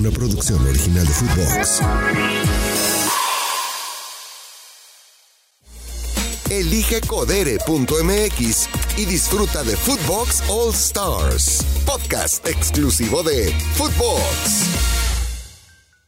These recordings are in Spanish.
una producción original de Footbox. Elige codere.mx y disfruta de Footbox All Stars, podcast exclusivo de Footbox.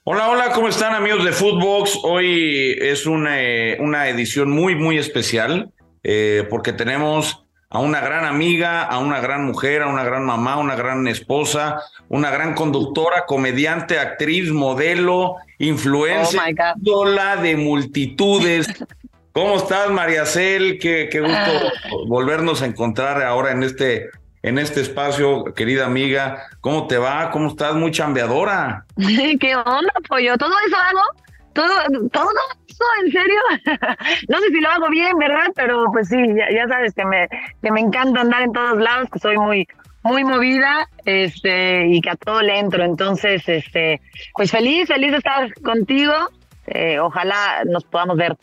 Hola, hola, ¿cómo están amigos de Footbox? Hoy es una, eh, una edición muy, muy especial eh, porque tenemos a una gran amiga, a una gran mujer, a una gran mamá, una gran esposa, una gran conductora, comediante, actriz, modelo, influencer, Oh de multitudes. ¿Cómo estás, María Cel? Qué, qué gusto Ah. volvernos a encontrar ahora en este, en este espacio, querida amiga. ¿Cómo te va? ¿Cómo estás? Muy chambeadora. ¿Qué onda, pollo? ¿Todo eso hago? ¿Todo, todo ¿En serio? no sé si lo hago bien, ¿verdad? Pero pues sí, ya, sabes que me, que me encanta andar en todos lados, que soy muy muy movida este y que a todo le entro. Entonces este pues feliz feliz de estar contigo. Eh, ojalá nos podamos ver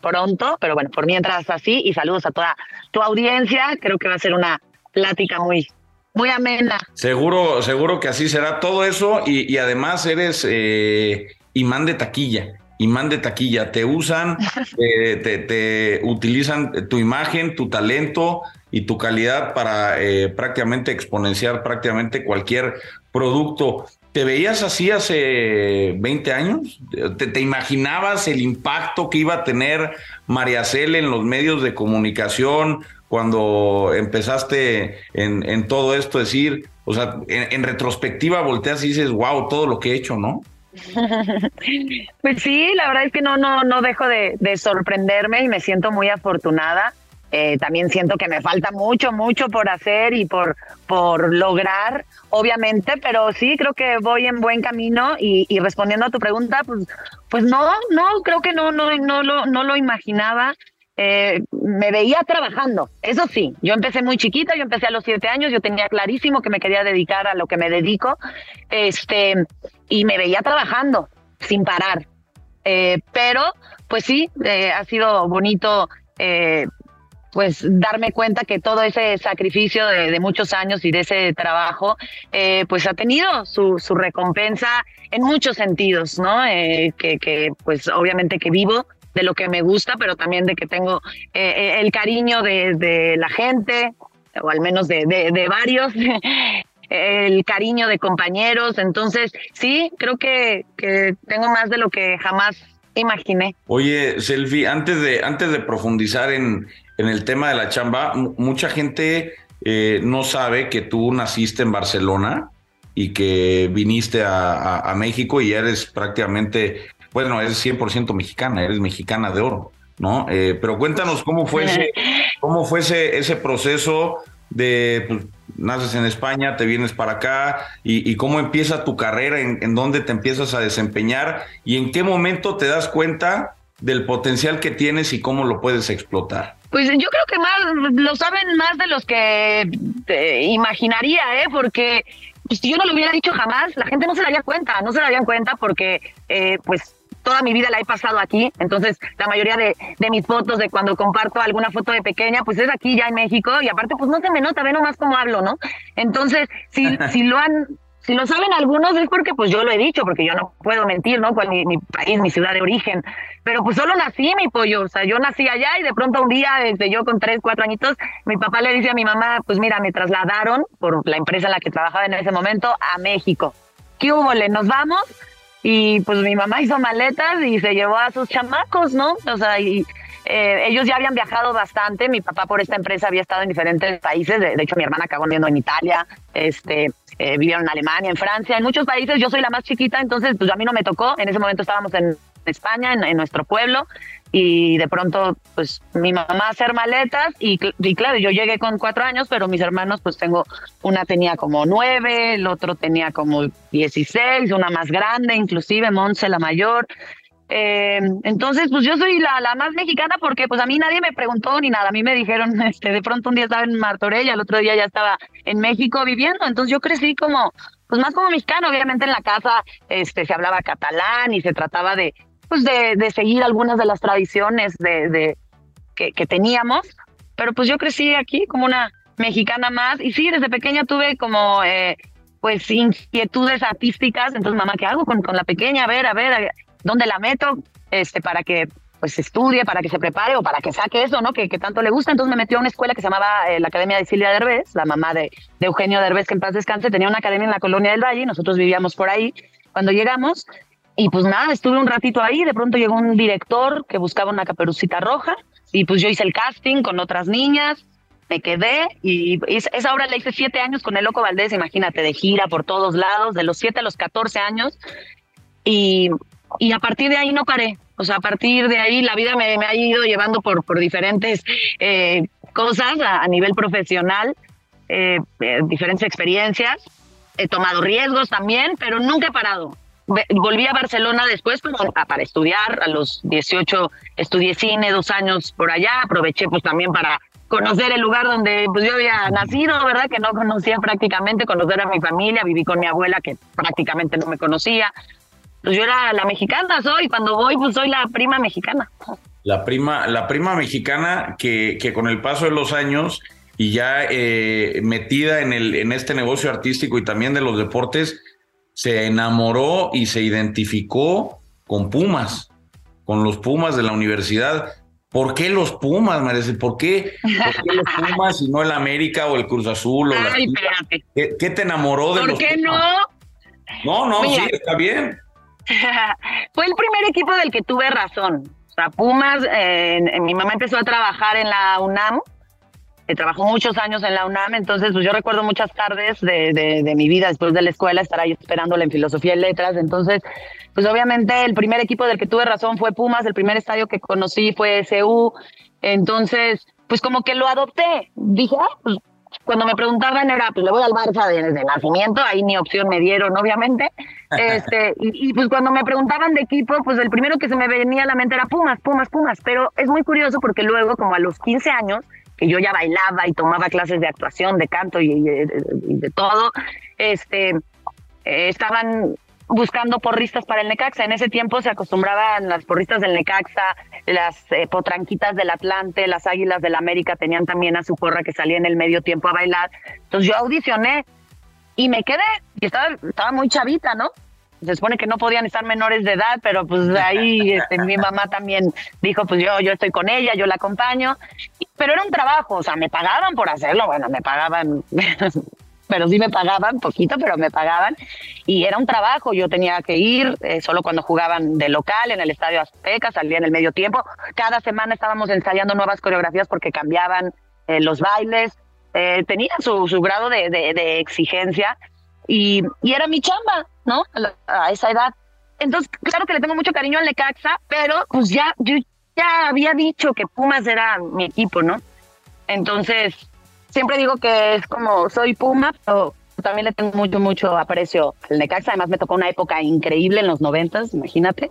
pronto pero bueno por mientras así y saludos a toda tu audiencia. Creo que va a ser una plática muy muy amena. Seguro, seguro que así será todo eso y, y además eres eh, imán de taquilla, imán de taquilla. Te usan, te, te utilizan tu imagen, tu talento y tu calidad para eh, prácticamente exponenciar prácticamente cualquier producto. ¿Te veías así hace 20 años? ¿Te, te imaginabas el impacto que iba a tener María Cel en los medios de comunicación cuando empezaste en, en todo esto? Decir, o sea, en, en, retrospectiva volteas y dices, wow, todo lo que he hecho, ¿no? pues sí, la verdad es que no, no, no dejo de, de sorprenderme y me siento muy afortunada. Eh, también siento que me falta mucho, mucho por hacer y por, por lograr, obviamente, pero sí creo que voy en buen camino y, y respondiendo a tu pregunta, pues, pues no, no, creo que no, no, no lo, no lo imaginaba. Eh, me veía trabajando, eso sí, yo empecé muy chiquita, yo empecé a los siete años, yo tenía clarísimo que me quería dedicar a lo que me dedico, este, y me veía trabajando sin parar. Eh, pero, pues sí, eh, ha sido bonito eh, pues darme cuenta que todo ese sacrificio de, de muchos años y de ese trabajo, eh, pues ha tenido su, su, recompensa en muchos sentidos, ¿no? Eh, que, que, pues obviamente que vivo de lo que me gusta, pero también de que tengo eh, el cariño de, de, la gente, o al menos de, de, de varios. el cariño de compañeros, entonces sí, creo que, que tengo más de lo que jamás imaginé. Oye, Selfie, antes de, antes de profundizar en, en el tema de la chamba, mucha gente eh, no sabe que tú naciste en Barcelona y que viniste a, a, a México y eres prácticamente, bueno, eres 100% mexicana, eres mexicana de oro, ¿no? Eh, pero cuéntanos cómo fue ese, cómo fue ese, ese proceso de, pues, naces en España, te vienes para acá y, cómo empieza tu carrera, en, en dónde te empiezas a desempeñar y en qué momento te das cuenta del potencial que tienes y cómo lo puedes explotar. Pues yo creo que más lo saben más de los que te imaginaría, ¿eh? Porque pues, si yo no lo hubiera dicho jamás, la gente no se daría cuenta, no se darían cuenta porque, eh, pues, toda mi vida la he pasado aquí, entonces la mayoría de, de, mis fotos, de cuando comparto alguna foto de pequeña, pues es aquí ya en México y aparte pues no se me nota, ve nomás cómo hablo, ¿no? Entonces, si, si lo han si lo saben algunos es porque pues yo lo he dicho, porque yo no puedo mentir, ¿no? Cuál mi, mi país, mi ciudad de origen. Pero pues solo nací, mi pollo. O sea, yo nací allá y de pronto un día, desde yo con tres, cuatro añitos, mi papá le dice a mi mamá, pues mira, me trasladaron por la empresa en la que trabajaba en ese momento a México. ¿Qué hubo? ¿Le nos vamos? Y pues mi mamá hizo maletas y se llevó a sus chamacos, ¿no? O sea, y eh, ellos ya habían viajado bastante. Mi papá por esta empresa había estado en diferentes países. De, hecho, mi hermana acabó viviendo en Italia, este, eh, vivieron en Alemania, en Francia, en muchos países. Yo soy la más chiquita, entonces pues a mí no me tocó. En ese momento estábamos en España, en, en nuestro pueblo, y de pronto, pues mi mamá hacer maletas y, y, claro, yo llegué con cuatro años, pero mis hermanos, pues tengo, una tenía como nueve, el otro tenía como dieciséis, una más grande, inclusive Monse la mayor. Eh, entonces, pues yo soy la, la, más mexicana porque pues a mí nadie me preguntó ni nada. A mí me dijeron, este, de pronto un día estaba en Martorell, el otro día ya estaba en México viviendo. Entonces yo crecí como, pues más como mexicano. Obviamente en la casa, este, se hablaba catalán y se trataba de, pues de, de seguir algunas de las tradiciones de, de que, teníamos. Pero pues yo crecí aquí como una mexicana más y sí, desde pequeña tuve como, eh, pues inquietudes artísticas. Entonces, mamá, ¿qué hago con, con la pequeña? A ver, a ver, ¿dónde la meto? Este, para que pues estudie, para que se prepare o para que saque eso, ¿no? Que, que tanto le gusta. Entonces me metió a una escuela que se llamaba eh, la Academia de Silvia Derbez, la mamá de, de Eugenio Derbez, que en paz descanse, tenía una academia en la Colonia del Valle, nosotros vivíamos por ahí cuando llegamos. Y pues nada, estuve un ratito ahí, de pronto llegó un director que buscaba una caperucita roja y pues yo hice el casting con otras niñas, me quedé y esa obra la hice siete años con el Loco Valdés, imagínate, de gira por todos lados, de los siete a los catorce años. Y, y a partir de ahí no paré. O sea, a partir de ahí la vida me, me ha ido llevando por, por diferentes eh, cosas a, nivel profesional, eh, eh, diferentes experiencias. He tomado riesgos también, pero nunca he parado. Volví a Barcelona después para, estudiar. A los 18 estudié cine, dos años por allá. Aproveché pues también para conocer el lugar donde pues yo había nacido, ¿verdad? Que no conocía prácticamente, conocer a mi familia, viví con mi abuela que prácticamente no me conocía. Pues yo era la mexicana, soy, cuando voy pues soy la prima mexicana. La prima, la prima mexicana que, que con el paso de los años y ya eh, metida en, el, en este negocio artístico y también de los deportes, se enamoró y se identificó con Pumas, con los Pumas de la universidad. ¿Por qué los Pumas, Marece? ¿Por qué, ¿Por qué los Pumas y no el América o el Cruz Azul? O Ay, ¿Qué, ¿Qué, te enamoró de ¿Por los qué no? No, no, sí, está bien. Fue el primer equipo del que tuve razón. O sea, Pumas, eh, mi mamá empezó a trabajar en la UNAM, trabajó muchos años en la UNAM, entonces pues yo recuerdo muchas tardes de, de, de mi vida después de la escuela estar ahí esperándola en filosofía y letras, entonces pues obviamente el primer equipo del que tuve razón fue Pumas, el primer estadio que conocí fue SU, entonces pues como que lo adopté, dije, ah, pues cuando me preguntaban era, pues le voy al Barça desde nacimiento, ahí ni opción me dieron, obviamente. Este, y, y, pues cuando me preguntaban de equipo, pues el primero que se me venía a la mente era Pumas, Pumas, Pumas. Pero es muy curioso porque luego, como a los 15 años, yo ya bailaba y tomaba clases de actuación, de canto y, y, y de todo, este, eh, estaban buscando porristas para el Necaxa. En ese tiempo se acostumbraban las porristas del Necaxa, las eh, potranquitas del Atlante, las águilas del América tenían también a su porra que salía en el medio tiempo a bailar. Entonces yo audicioné y me quedé. Y estaba, estaba muy chavita, ¿no? Se supone que no podían estar menores de edad, pero pues ahí este, mi mamá también dijo, pues yo, yo estoy con ella, yo la acompaño. Pero era un trabajo, o sea, me pagaban por hacerlo, bueno, me pagaban pero sí me pagaban, poquito, pero me pagaban. Y era un trabajo, yo tenía que ir eh, solo cuando jugaban de local en el Estadio Azteca, salía en el medio tiempo. Cada semana estábamos ensayando nuevas coreografías porque cambiaban eh, los bailes. Eh, tenía su, su grado de, de, de exigencia y, y, era mi chamba, ¿no? A, a, esa edad. Entonces, claro que le tengo mucho cariño al Necaxa, pero pues ya, yo ya había dicho que Pumas era mi equipo, ¿no? Entonces, siempre digo que es como soy Puma, pero también le tengo mucho, mucho aprecio al Necaxa. Además, me tocó una época increíble en los noventas, imagínate.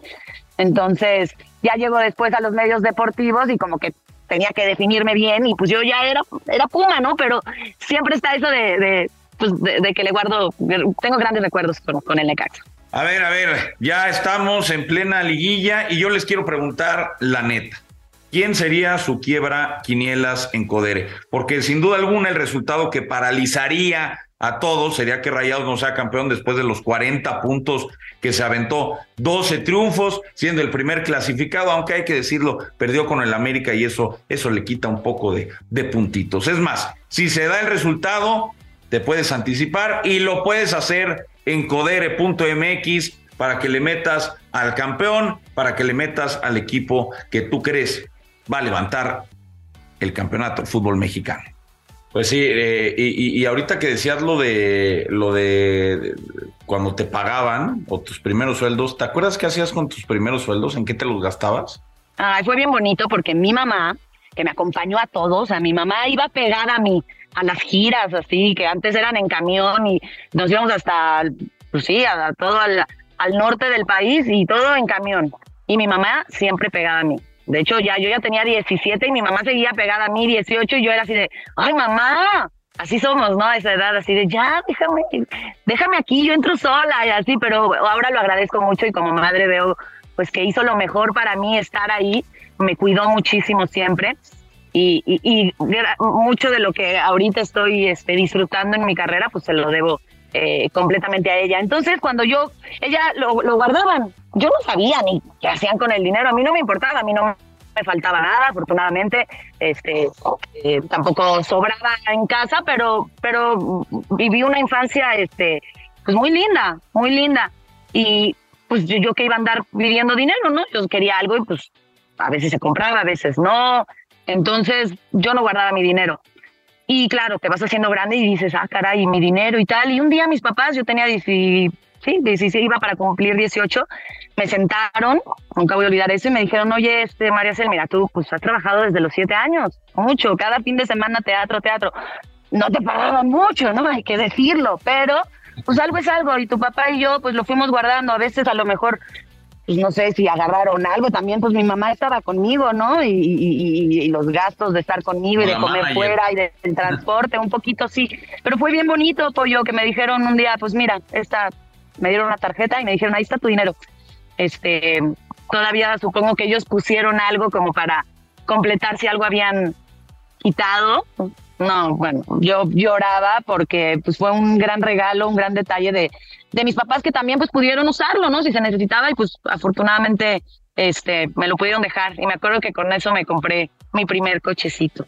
Entonces, ya llego después a los medios deportivos y como que tenía que definirme bien y pues yo ya era, era Puma, ¿no? Pero siempre está eso de, de, pues de, que le guardo, tengo grandes recuerdos con, con el Necaxa. A ver, a ver, ya estamos en plena liguilla y yo les quiero preguntar la neta. ¿Quién sería su quiebra quinielas en Codere? Porque sin duda alguna el resultado que paralizaría a todos sería que Rayados no sea campeón después de los 40 puntos que se aventó. 12 triunfos, siendo el primer clasificado, aunque hay que decirlo, perdió con el América y eso, eso le quita un poco de, de puntitos. Es más, si se da el resultado, te puedes anticipar y lo puedes hacer en codere.mx para que le metas al campeón, para que le metas al equipo que tú crees va a levantar el campeonato de fútbol mexicano. Pues sí, eh, y, y, ahorita que decías lo de lo de cuando te pagaban o tus primeros sueldos, ¿te acuerdas qué hacías con tus primeros sueldos? ¿En qué te los gastabas? Ay, fue bien bonito porque mi mamá, que me acompañó a todos, a mi mamá iba pegada a mí, a las giras, así, que antes eran en camión y nos íbamos hasta, pues sí, a, todo al, norte del país y todo en camión. Y mi mamá siempre pegada a mí. De hecho, ya yo ya tenía 17 y mi mamá seguía pegada a mí 18 y yo era así de, ay mamá, así somos, ¿no? A esa edad, así de, ya, déjame, déjame aquí, yo entro sola y así, pero ahora lo agradezco mucho y como madre veo, pues que hizo lo mejor para mí estar ahí, me cuidó muchísimo siempre y, y, y mucho de lo que ahorita estoy este, disfrutando en mi carrera, pues se lo debo eh, completamente a ella. Entonces, cuando yo, ella lo, lo, guardaban, yo no sabía ni qué hacían con el dinero, a mí no me importaba, a mí no me faltaba nada, afortunadamente, este, eh, tampoco sobraba en casa, pero, pero viví una infancia, este, pues muy linda, muy linda. Y pues yo, yo que iba a andar viviendo dinero, ¿no? Yo quería algo y pues a veces se compraba, a veces no. Entonces yo no guardaba mi dinero. Y claro, te vas haciendo grande y dices, ah, caray, mi dinero y tal. Y un día mis papás, yo tenía 16, sí, 16, iba para cumplir 18, me sentaron, nunca voy a olvidar eso, y me dijeron, oye, este, María Cel, mira, tú pues has trabajado desde los 7 años, mucho, cada fin de semana teatro, teatro. No te pagaban mucho, ¿no? Hay que decirlo, pero pues algo es algo y tu papá y yo pues lo fuimos guardando, a veces a lo mejor pues no sé si agarraron algo, también pues mi mamá estaba conmigo, ¿no? Y, los gastos de estar conmigo y de comer fuera y del transporte, un poquito sí, pero fue bien bonito, pollo, que me dijeron un día, pues mira, esta, me dieron una tarjeta y me dijeron, ahí está tu dinero. Este, todavía supongo que ellos pusieron algo como para completar si algo habían quitado, no, bueno, yo lloraba porque pues fue un gran regalo, un gran detalle de, de mis papás que también pues pudieron usarlo, ¿no? Si se necesitaba y pues afortunadamente este me lo pudieron dejar y me acuerdo que con eso me compré mi primer cochecito.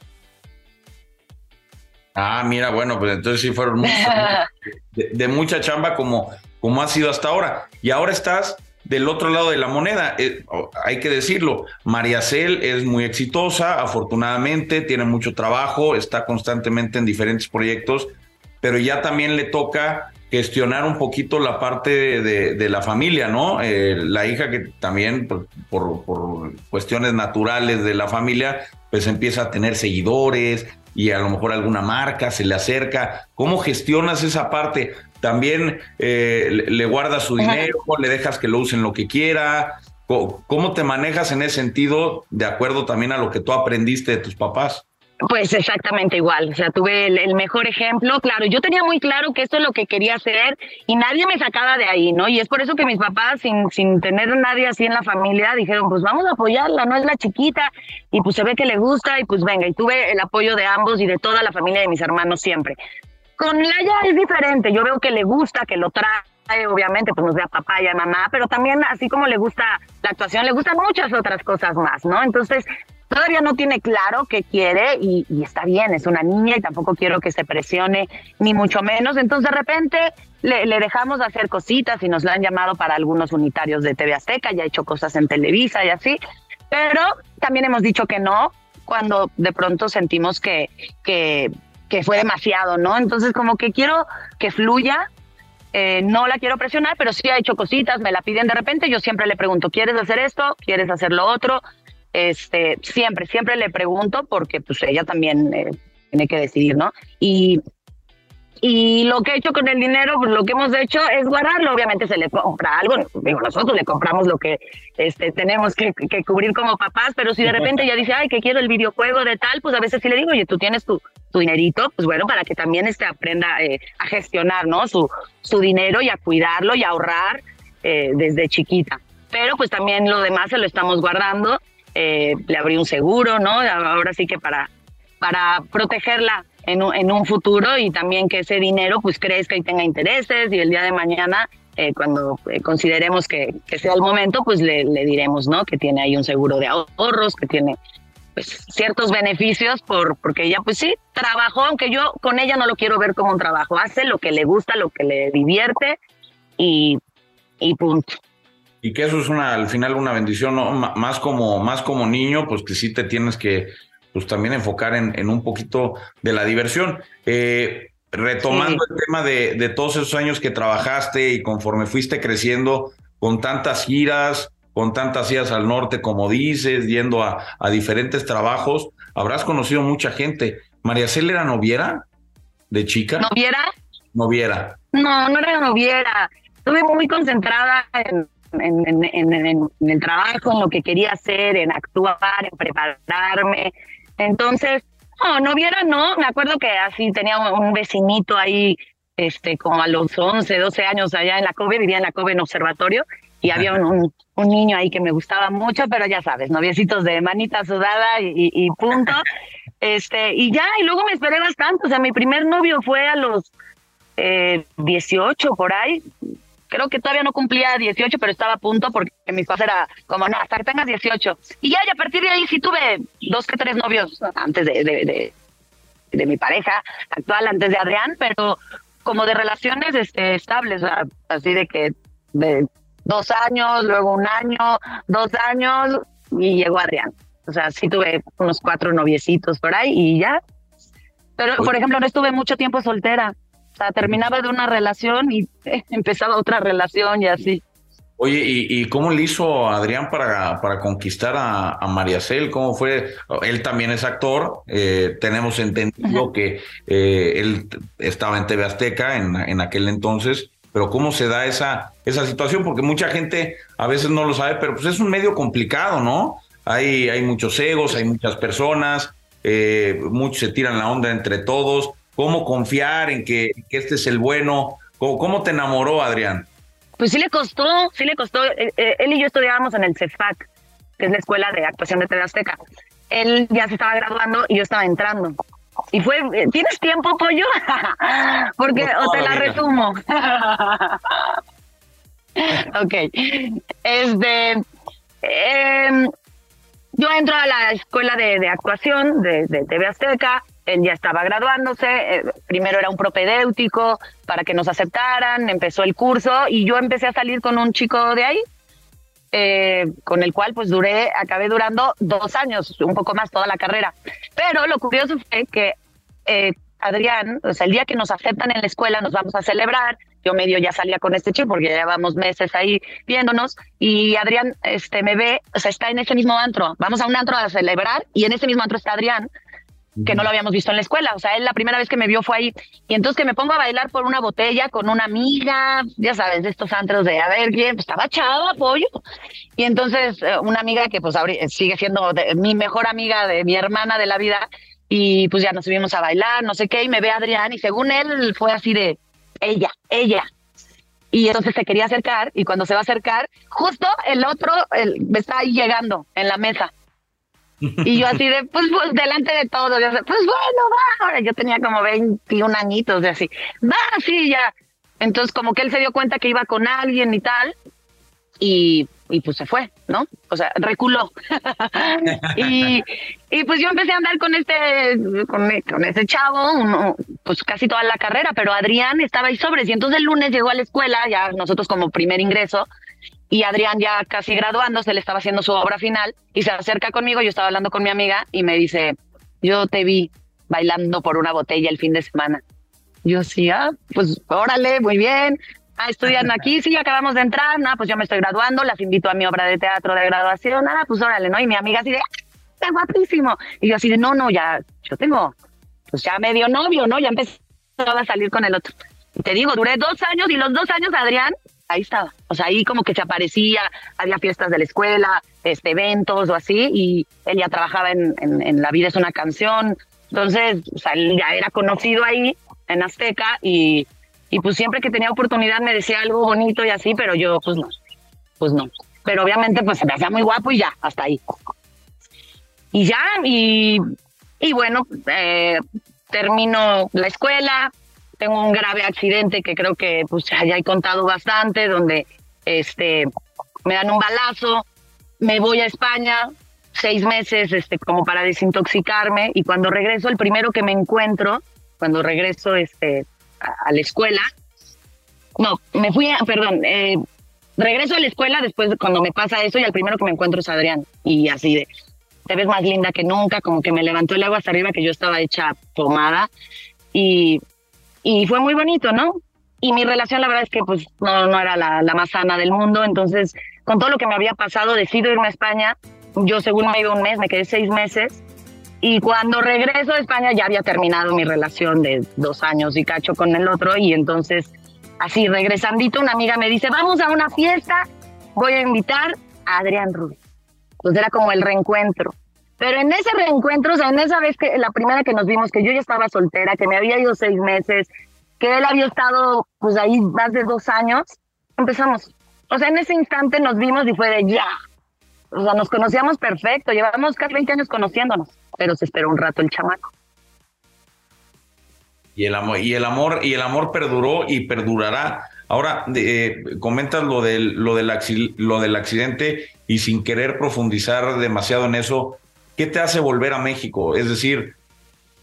Ah, mira, bueno, pues entonces sí fueron de, de, mucha chamba como, como ha sido hasta ahora. Y ahora estás del otro lado de la moneda. Eh, hay que decirlo, María Cel es muy exitosa, afortunadamente, tiene mucho trabajo, está constantemente en diferentes proyectos, pero ya también le toca gestionar un poquito la parte de, la familia, ¿no? Eh, la hija que también por, por, cuestiones naturales de la familia, pues empieza a tener seguidores y a lo mejor alguna marca se le acerca. ¿Cómo gestionas esa parte? también eh, le, guardas su dinero, le dejas que lo usen lo que quiera. ¿Cómo te manejas en ese sentido, de acuerdo también a lo que tú aprendiste de tus papás? Pues exactamente igual, o sea, tuve el, mejor ejemplo, claro, yo tenía muy claro que esto es lo que quería hacer y nadie me sacaba de ahí, ¿no? Y es por eso que mis papás, sin, sin tener nadie así en la familia, dijeron, pues vamos a apoyarla, no es la chiquita, y pues se ve que le gusta, y pues venga, y tuve el apoyo de ambos y de toda la familia de mis hermanos siempre. Con Laia es diferente, yo veo que le gusta, que lo trae, obviamente, pues nos ve a papá y a mamá, pero también así como le gusta la actuación, le gustan muchas otras cosas más, ¿no? Entonces, todavía no tiene claro qué quiere y, está bien, es una niña y tampoco quiero que se presione, ni mucho menos. Entonces, de repente le, dejamos hacer cositas y nos la han llamado para algunos unitarios de TV Azteca, ya ha hecho cosas en Televisa y así, pero también hemos dicho que no cuando de pronto sentimos que fue demasiado, ¿no? Entonces como que quiero que fluya, eh, no la quiero presionar, pero sí ha hecho cositas, me la piden de repente, yo siempre le pregunto, ¿quieres hacer esto? ¿Quieres hacer lo otro? Este, siempre, siempre le pregunto porque pues ella también eh, tiene que decidir, ¿no? Y y lo que he hecho con el dinero, pues lo que hemos hecho es guardarlo. Obviamente se le compra algo, digo, nosotros le compramos lo que este, tenemos que, cubrir como papás, pero si de repente ella dice, ay, que quiero el videojuego de tal, pues a veces sí le digo, oye, tú tienes tu, tu dinerito, pues bueno, para que también este aprenda eh, a gestionar, ¿no? Su, su dinero y a cuidarlo y a ahorrar eh, desde chiquita. Pero pues también lo demás se lo estamos guardando. Eh, le abrí un seguro, ¿no? Ahora sí que para, para protegerla en un, en un futuro y también que ese dinero pues crezca y tenga intereses y el día de mañana eh, cuando eh, consideremos que, que, sea el momento pues le, le, diremos no que tiene ahí un seguro de ahorros que tiene pues ciertos beneficios por porque ella pues sí trabajó aunque yo con ella no lo quiero ver como un trabajo. Hace lo que le gusta lo que le divierte y, y punto y que eso es una al final una bendición ¿no? más como más como niño pues que sí te tienes que pues también enfocar en, en un poquito de la diversión. Eh, retomando el tema de, de, todos esos años que trabajaste y conforme fuiste creciendo con tantas giras, con tantas giras al norte, como dices, yendo a, a diferentes trabajos, habrás conocido mucha gente. ¿María Cel era noviera de chica? ¿Noviera? Noviera. No, no era noviera. Estuve muy concentrada en, en, en, en, el trabajo, en lo que quería hacer, en actuar, en prepararme. Entonces, no, no viera, no. Me acuerdo que así tenía un vecinito ahí, este, como a los 11, 12 años allá en la COBE, vivía en la COBE en observatorio, y había un, un, niño ahí que me gustaba mucho, pero ya sabes, noviecitos de manita sudada y, punto. Este, y ya, y luego me esperé bastante. O sea, mi primer novio fue a los eh, 18 por ahí. Creo que todavía no cumplía 18, pero estaba a punto porque mis padres era como, no, hasta que tengas 18. Y ya, y a partir de ahí sí tuve dos que tres novios antes de, de, de, mi pareja actual, antes de Adrián, pero como de relaciones este, estables, así de que de dos años, luego un año, dos años, y llegó Adrián. O sea, sí tuve unos cuatro noviecitos por ahí y ya. Pero, por ejemplo, no estuve mucho tiempo soltera. Terminaba de una relación y empezaba otra relación y así. Oye, ¿y, cómo le hizo Adrián para, para conquistar a, a María Cel? ¿Cómo fue? Él también es actor. Eh, tenemos entendido que eh, él estaba en TV Azteca en, en aquel entonces pero cómo se da esa, esa situación, porque mucha gente a veces no lo sabe, pero pues es un medio complicado, ¿no? Hay, hay muchos egos, hay muchas personas, eh, muchos se tiran la onda entre todos. ¿Cómo confiar en que, este es el bueno? ¿Cómo, te enamoró, Adrián? Pues sí le costó, sí le costó. Eh, eh, él y yo estudiábamos en el CEFAC, que es la Escuela de Actuación de TV Azteca. Él ya se estaba graduando y yo estaba entrando. Y fue, ¿tienes tiempo, pollo? Porque, o te la resumo. ok. Este, eh, yo entro a la escuela de, actuación de, TV Azteca, él ya estaba graduándose, eh, primero era un propedéutico para que nos aceptaran, empezó el curso y yo empecé a salir con un chico de ahí, eh, con el cual pues duré, acabé durando dos años, un poco más toda la carrera. Pero lo curioso fue que eh, Adrián, o sea, el día que nos aceptan en la escuela nos vamos a celebrar, yo medio ya salía con este chico porque llevamos meses ahí viéndonos y Adrián este me ve, o sea, está en ese mismo antro. Vamos a un antro a celebrar y en ese mismo antro está Adrián que no lo habíamos visto en la escuela. O sea, él la primera vez que me vio fue ahí. Y entonces que me pongo a bailar por una botella con una amiga, ya sabes, de estos antros de, a ver, quién, pues estaba chava, pollo. Y entonces eh, una amiga que pues sigue siendo mi mejor amiga de mi hermana de la vida. Y pues ya nos subimos a bailar, no sé qué, y me ve Adrián y según él fue así de, ella, ella. Y entonces se quería acercar y cuando se va a acercar, justo el otro me está ahí llegando en la mesa. Y yo así de, pues, pues delante de todo, yo, pues bueno, va. Ahora yo tenía como 21 añitos de así, va, sí, ya. Entonces como que él se dio cuenta que iba con alguien y tal, y, y pues se fue, ¿no? O sea, reculó. y, y pues yo empecé a andar con este, con, con ese chavo, pues casi toda la carrera, pero Adrián estaba ahí sobres. Y entonces el lunes llegó a la escuela, ya nosotros como primer ingreso, y Adrián ya casi graduándose, le estaba haciendo su obra final, y se acerca conmigo, yo estaba hablando con mi amiga, y me dice, yo te vi bailando por una botella el fin de semana. Yo sí, ah, pues órale, muy bien. Ah, estudian aquí, sí, acabamos de entrar, pues yo me estoy graduando, las invito a mi obra de teatro de graduación, nada, pues órale, ¿no? Y mi amiga así de, está guapísimo. Y yo así de, no, no, ya, yo tengo, pues ya medio novio, ¿no? Ya empezó a salir con el otro. Y te digo, duré dos años y los dos años Adrián, ahí estaba. O sea, ahí como que se aparecía, había fiestas de la escuela, este, eventos o así, y él ya trabajaba en, en, La vida es una canción. Entonces, o sea, él ya era conocido ahí en Azteca y y pues siempre que tenía oportunidad me decía algo bonito y así, pero yo pues no, pues no. Pero obviamente pues se me hacía muy guapo y ya, hasta ahí. Y ya, y, y bueno, eh, termino la escuela, tengo un grave accidente que creo que pues ya he contado bastante, donde este me dan un balazo, me voy a España seis meses este como para desintoxicarme y cuando regreso el primero que me encuentro cuando regreso este a, la escuela. No, me fui, a, perdón, eh, regreso a la escuela después de cuando me pasa eso y el primero que me encuentro es Adrián. Y así de, te ves más linda que nunca, como que me levantó el agua hasta arriba que yo estaba hecha pomada. Y, y fue muy bonito, ¿no? Y mi relación, la verdad es que pues no, no era la, la más sana del mundo. Entonces, con todo lo que me había pasado, decido irme a España. Yo según me iba un mes, me quedé seis meses y cuando regreso a España ya había terminado mi relación de dos años y cacho con el otro y entonces así regresandito una amiga me dice, vamos a una fiesta, voy a invitar a Adrián Rubio. Pues era como el reencuentro. Pero en ese reencuentro, o sea, en esa vez que la primera que nos vimos, que yo ya estaba soltera, que me había ido seis meses, que él había estado pues ahí más de dos años, empezamos. O sea, en ese instante nos vimos y fue de ya. O sea, nos conocíamos perfecto, llevamos casi 20 años conociéndonos pero se esperó un rato el chamaco. Y el amor, y el amor, y el amor perduró y perdurará. Ahora, eh, comentas lo del, lo, del, lo del accidente y sin querer profundizar demasiado en eso, ¿qué te hace volver a México? Es decir,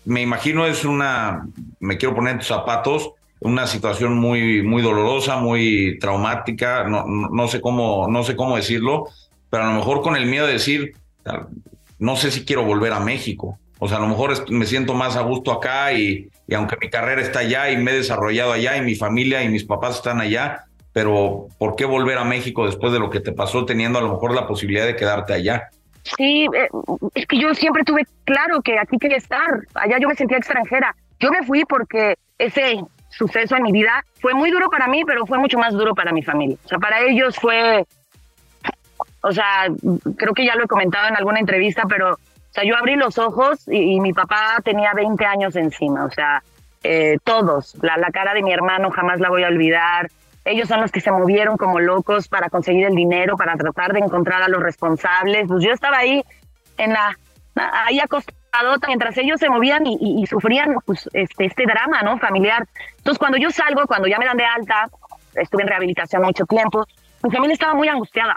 me imagino es una, me quiero poner en tus zapatos, una situación muy, muy dolorosa, muy traumática, no, no, sé cómo, no sé cómo decirlo, pero a lo mejor con el miedo de decir, no sé si quiero volver a México. O sea, a lo mejor me siento más a gusto acá y, y aunque mi carrera está allá y me he desarrollado allá y mi familia y mis papás están allá, pero ¿por qué volver a México después de lo que te pasó teniendo a lo mejor la posibilidad de quedarte allá? Sí, eh, es que yo siempre tuve claro que aquí quería estar, allá yo me sentía extranjera. Yo me fui porque ese suceso en mi vida fue muy duro para mí, pero fue mucho más duro para mi familia. O sea, para ellos fue, o sea, creo que ya lo he comentado en alguna entrevista, pero, o sea, yo abrí los ojos y, mi papá tenía 20 años encima, o sea, eh, todos, la, la cara de mi hermano jamás la voy a olvidar. Ellos son los que se movieron como locos para conseguir el dinero, para tratar de encontrar a los responsables. Pues yo estaba ahí en la, ahí acostada mientras ellos se movían y, sufrían pues, este, este drama ¿no? familiar. Entonces, cuando yo salgo, cuando ya me dan de alta, estuve en rehabilitación mucho tiempo, mi familia estaba muy angustiada,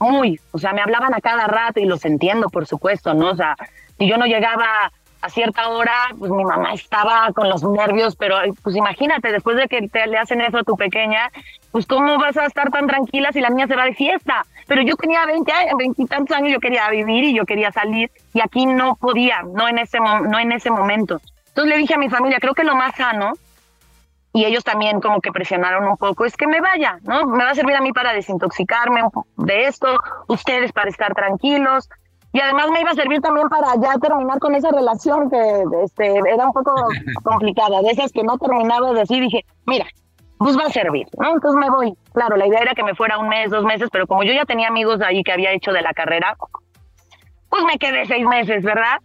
muy, o sea, me hablaban a cada rato y los entiendo, por supuesto, ¿no? O sea, si yo no llegaba a cierta hora, pues mi mamá estaba con los nervios, pero pues imagínate, después de que te, le hacen eso a tu pequeña, pues cómo vas a estar tan tranquila si la niña se va de fiesta. Pero yo tenía 20 años, 20 tantos años, yo quería vivir y yo quería salir y aquí no podía, no en ese, no en ese momento. Entonces le dije a mi familia, creo que lo más sano, y ellos también como que presionaron un poco, es que me vaya, ¿no? Me va a servir a mí para desintoxicarme de esto, ustedes para estar tranquilos, y además me iba a servir también para ya terminar con esa relación que este, era un poco complicada, de esas que no terminaba de decir, dije, mira, pues va a servir, ¿no? Entonces me voy. Claro, la idea era que me fuera un mes, dos meses, pero como yo ya tenía amigos ahí que había hecho de la carrera, pues me quedé seis meses, ¿verdad?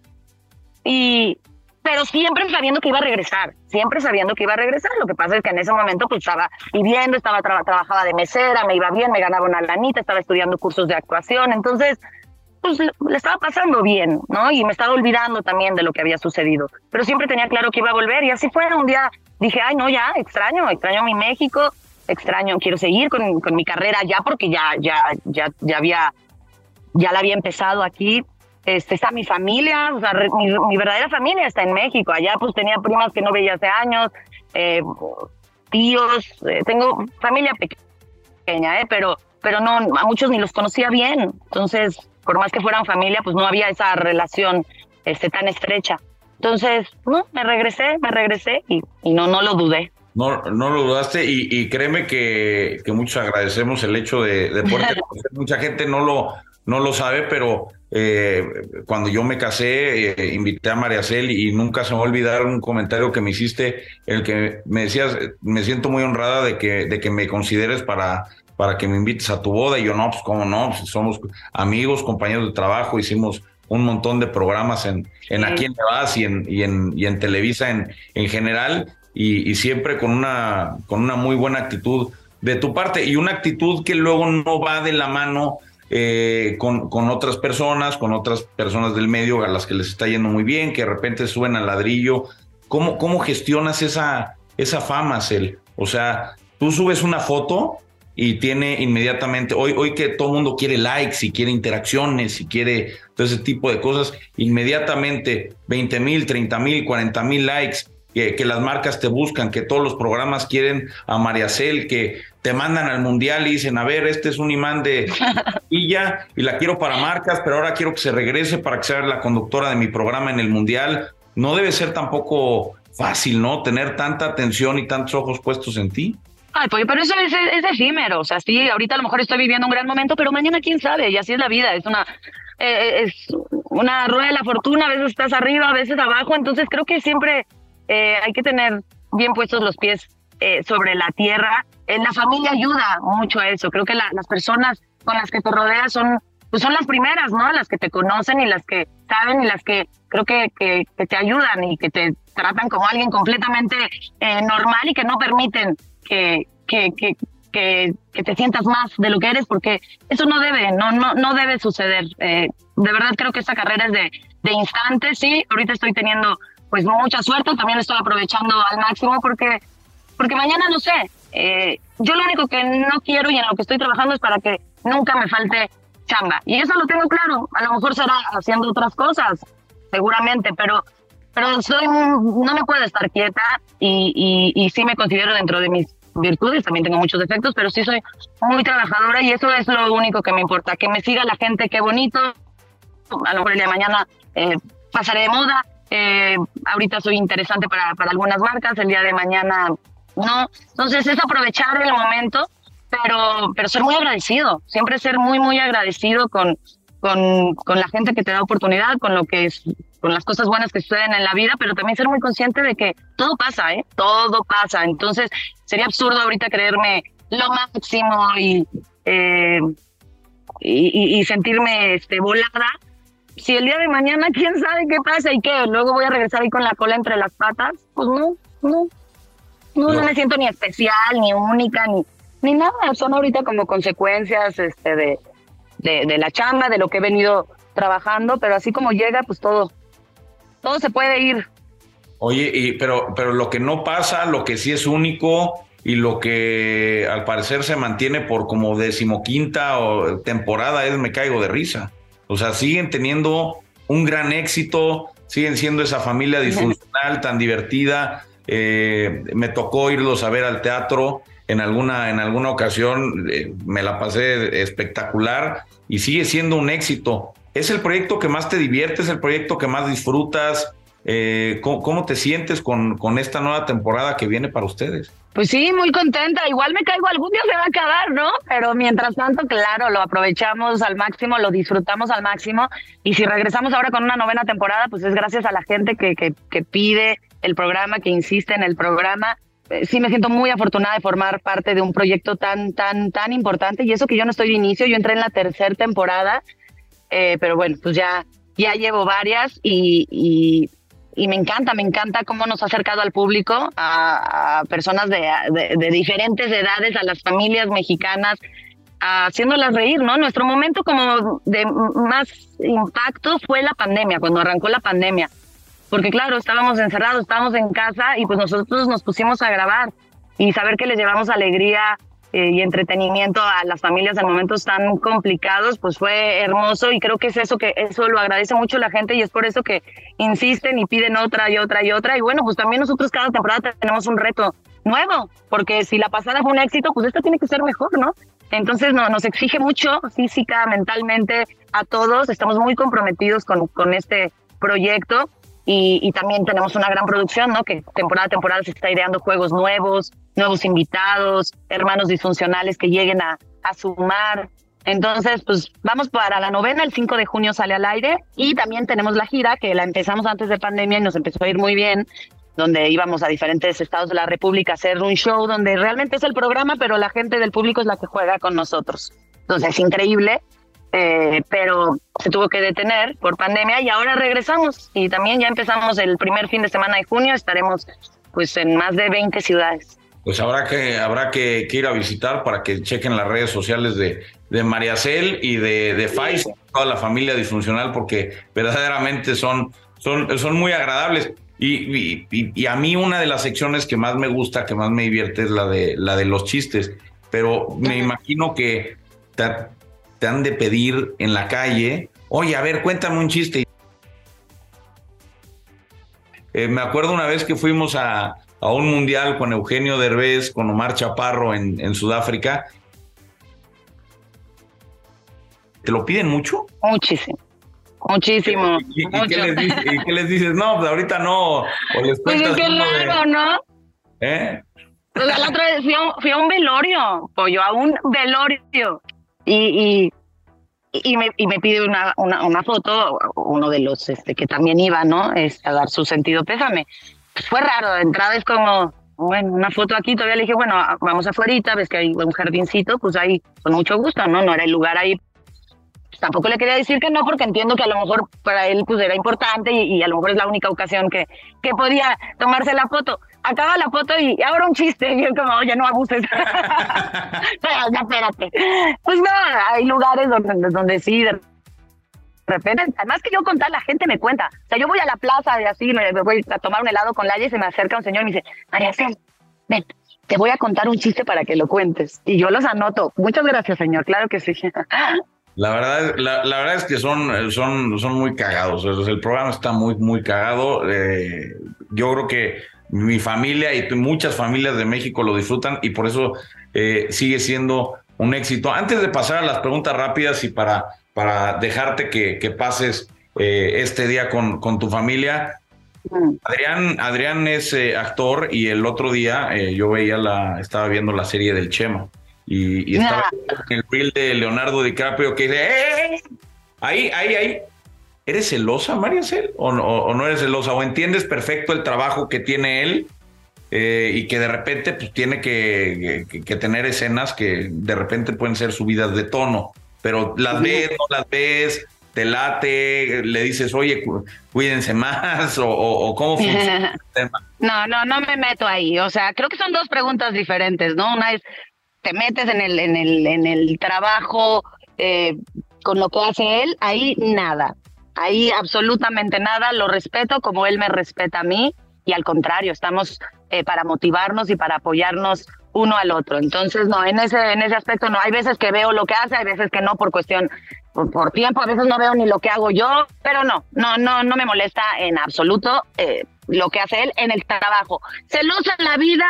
Y, pero siempre sabiendo que iba a regresar, siempre sabiendo que iba a regresar. Lo que pasa es que en ese momento pues estaba viviendo, estaba trabajaba de mesera, me iba bien, me ganaba una lanita, estaba estudiando cursos de actuación, entonces pues le estaba pasando bien, ¿no? Y me estaba olvidando también de lo que había sucedido. Pero siempre tenía claro que iba a volver y así fue. Un día dije, ay, no, ya, extraño, extraño mi México, extraño, quiero seguir con, con mi carrera ya porque ya, ya, ya, ya había, ya la había empezado aquí. Este, está mi familia, o sea, mi, verdadera familia está en México. Allá pues tenía primas que no veía hace años, eh, tíos, eh, tengo familia pequeña, ¿eh? Pero, pero no, a muchos ni los conocía bien. Entonces, por más que fueran familia, pues no había esa relación este, tan estrecha. Entonces, no, me regresé, me regresé y, y no, no lo dudé. No, no lo dudaste y, créeme que, que, muchos agradecemos el hecho de, de Mucha gente no lo, no lo sabe, pero eh, cuando yo me casé, eh, invité a María Cel y nunca se me va a olvidar un comentario que me hiciste, el que me decías, me siento muy honrada de que, de que me consideres para para que me invites a tu boda. Y yo, no, pues cómo no, pues, somos amigos, compañeros de trabajo, hicimos un montón de programas en, en Aquí en Vas y en, y en, y en Televisa en, en general, y, siempre con una, con una muy buena actitud de tu parte, y una actitud que luego no va de la mano eh, con, con, otras personas, con otras personas del medio a las que les está yendo muy bien, que de repente suben al ladrillo. ¿Cómo, cómo gestionas esa, esa fama, Cel? O sea, tú subes una foto y tiene inmediatamente, hoy, hoy que todo el mundo quiere likes y quiere interacciones y quiere todo ese tipo de cosas, inmediatamente 20 mil, 30 mil, 40 mil likes, que, que, las marcas te buscan, que todos los programas quieren a María Cel, que te mandan al mundial y dicen, a ver, este es un imán de Villa y la quiero para marcas, pero ahora quiero que se regrese para que sea la conductora de mi programa en el mundial. No debe ser tampoco fácil, ¿no? Tener tanta atención y tantos ojos puestos en ti. Ay, pues, pero eso es, efímero, o sea, sí, ahorita a lo mejor estoy viviendo un gran momento, pero mañana quién sabe, y así es la vida, es una, eh, es una rueda de la fortuna, a veces estás arriba, a veces abajo, entonces creo que siempre eh, hay que tener bien puestos los pies eh, sobre la tierra. la familia ayuda mucho a eso, creo que las personas con las que te rodeas son, pues son las primeras, ¿no? Las que te conocen y las que saben y las que creo que, que te ayudan y que te tratan como alguien completamente normal y que no permiten que, que, que, que, te sientas más de lo que eres, porque eso no debe, no, no, no debe suceder. Eh, de verdad creo que esta carrera es de, de instantes, sí, ahorita estoy teniendo pues mucha suerte, también estoy aprovechando al máximo porque, porque mañana no sé. Eh, yo lo único que no quiero y en lo que estoy trabajando es para que nunca me falte chamba. Y eso lo tengo claro. A lo mejor será haciendo otras cosas, seguramente, pero, pero soy, no me puedo estar quieta y, y, y sí me considero dentro de mis virtudes, también tengo muchos defectos, pero sí soy muy trabajadora y eso es lo único que me importa, que me siga la gente, qué bonito, a lo mejor el día de mañana eh, pasaré de moda, eh, ahorita soy interesante para, para algunas marcas, el día de mañana no, entonces es aprovechar el momento, pero, pero ser muy agradecido, siempre ser muy, muy agradecido con, con, con la gente que te da oportunidad, con lo que es, con las cosas buenas que suceden en la vida, pero también ser muy consciente de que todo pasa, ¿eh? Todo pasa. Entonces, sería absurdo ahorita creerme lo máximo y, eh, y, y, sentirme este, volada. Si el día de mañana, quién sabe qué pasa y qué, luego voy a regresar ahí con la cola entre las patas, pues no, no, no, no me siento ni especial, ni única, ni, ni nada. Son ahorita como consecuencias este, de, de, de la chamba, de lo que he venido trabajando, pero así como llega, pues todo, todo se puede ir. Oye, y, pero, pero lo que no pasa, lo que sí es único y lo que al parecer se mantiene por como decimoquinta o temporada es Me Caigo de Risa. O sea, siguen teniendo un gran éxito, siguen siendo esa familia disfuncional tan divertida. Eh, me tocó irlos a ver al teatro en alguna, en alguna ocasión, eh, me la pasé espectacular y sigue siendo un éxito. ¿Es el proyecto que más te divierte? ¿Es el proyecto que más disfrutas? Eh, ¿cómo, ¿cómo, te sientes con, con esta nueva temporada que viene para ustedes? Pues sí, muy contenta. Igual me caigo, algún día se va a acabar, ¿no? Pero mientras tanto, claro, lo aprovechamos al máximo, lo disfrutamos al máximo. Y si regresamos ahora con una novena temporada, pues es gracias a la gente que, que, que pide el programa, que insiste en el programa. Eh, sí me siento muy afortunada de formar parte de un proyecto tan, tan, tan importante. Y eso que yo no estoy de inicio, yo entré en la tercera temporada, eh, pero bueno, pues ya, ya llevo varias y, y y me encanta, me encanta cómo nos ha acercado al público, a, a personas de, de, de, diferentes edades, a las familias mexicanas, haciéndolas reír, ¿no? Nuestro momento como de más impacto fue la pandemia, cuando arrancó la pandemia, porque claro, estábamos encerrados, estábamos en casa y pues nosotros nos pusimos a grabar y saber que les llevamos alegría eh, y entretenimiento a las familias en momentos tan complicados, pues fue hermoso y creo que es eso que eso lo agradece mucho la gente y es por eso que insisten y piden otra y otra y otra. Y bueno, pues también nosotros cada temporada tenemos un reto nuevo, porque si la pasada fue un éxito, pues esta tiene que ser mejor, ¿no? Entonces no, nos exige mucho física, mentalmente a todos, estamos muy comprometidos con, con este proyecto y, y, también tenemos una gran producción, ¿no? Que temporada a temporada se está ideando juegos nuevos, nuevos invitados, hermanos disfuncionales que lleguen a, a sumar. Entonces, pues vamos para la novena, el 5 de junio sale al aire y también tenemos la gira que la empezamos antes de pandemia y nos empezó a ir muy bien, donde íbamos a diferentes estados de la República a hacer un show donde realmente es el programa, pero la gente del público es la que juega con nosotros. Entonces, es increíble eh, pero se tuvo que detener por pandemia y ahora regresamos y también ya empezamos el primer fin de semana de junio, estaremos pues en más de 20 ciudades. Pues habrá que, habrá que, que ir a visitar para que chequen las redes sociales de, de María Cel y de, de Faiz, toda la familia disfuncional, porque verdaderamente son, son, son muy agradables. Y, y, y, a mí una de las secciones que más me gusta, que más me divierte es la de, la de los chistes, pero me imagino que te han de pedir en la calle, oye, a ver, cuéntame un chiste. Eh, me acuerdo una vez que fuimos a, a, un mundial con Eugenio Derbez, con Omar Chaparro en, en Sudáfrica. ¿Te lo piden mucho? Muchísimo. Muchísimo. ¿Y, y, ¿qué, les dices, ¿Y, qué les dices? No, pues ahorita no. O les pues es que de... ¿no? ¿Eh? Pues la otra vez fui a, fui a un velorio, pollo, a un velorio y, y, y, me, y me pide una, una, una, foto, uno de los este, que también iba, ¿no? Es a dar su sentido pésame. Pues fue raro, de entrada es como, bueno, una foto aquí, todavía le dije, bueno, vamos afuera, ves que hay un jardincito, pues ahí, con mucho gusto, ¿no? No era el lugar ahí. Pues tampoco le quería decir que no, porque entiendo que a lo mejor para él pues era importante y, y a lo mejor es la única ocasión que, que podía tomarse la foto acaba la foto y ahora un chiste. Y yo como, oye, no abuses. Pero ya, espérate. Pues no, hay lugares donde, donde sí, de repente, además que yo contar, la gente me cuenta. O sea, yo voy a la plaza y así, me voy a tomar un helado con Laia y se me acerca un señor y me dice, María Cel, ven, te voy a contar un chiste para que lo cuentes. Y yo los anoto. Muchas gracias, señor. Claro que sí. La verdad, la, la, verdad es que son, son, son muy cagados. El programa está muy, muy cagado. Eh, yo creo que mi familia y muchas familias de México lo disfrutan y por eso eh, sigue siendo un éxito. Antes de pasar a las preguntas rápidas y para, para dejarte que, que pases eh, este día con, con tu familia, mm. Adrián, Adrián es actor y el otro día yo veía la, estaba viendo la serie del Chema y, estaba en el reel de Leonardo DiCaprio que dice, ¡Eh! ahí, ahí, ahí. ¿Eres celosa, María Cel? ¿O, o, no eres celosa? ¿O entiendes perfecto el trabajo que tiene él eh, y que de repente pues, tiene que, que, tener escenas que de repente pueden ser subidas de tono? Pero las ves, no las ves, te late, le dices, oye, cuídense más, o, o cómo funciona el tema. No, no, no me meto ahí. O sea, creo que son dos preguntas diferentes, ¿no? Una es te metes en el, en el, en el trabajo eh, con lo que hace él, ahí nada, ahí absolutamente nada, lo respeto como él me respeta a mí y al contrario, estamos eh, para motivarnos y para apoyarnos uno al otro. Entonces, no, en ese, en ese aspecto no, hay veces que veo lo que hace, hay veces que no por cuestión, por, tiempo, a veces no veo ni lo que hago yo, pero no, no, no, no me molesta en absoluto eh, lo que hace él en el trabajo. Celosa en la vida,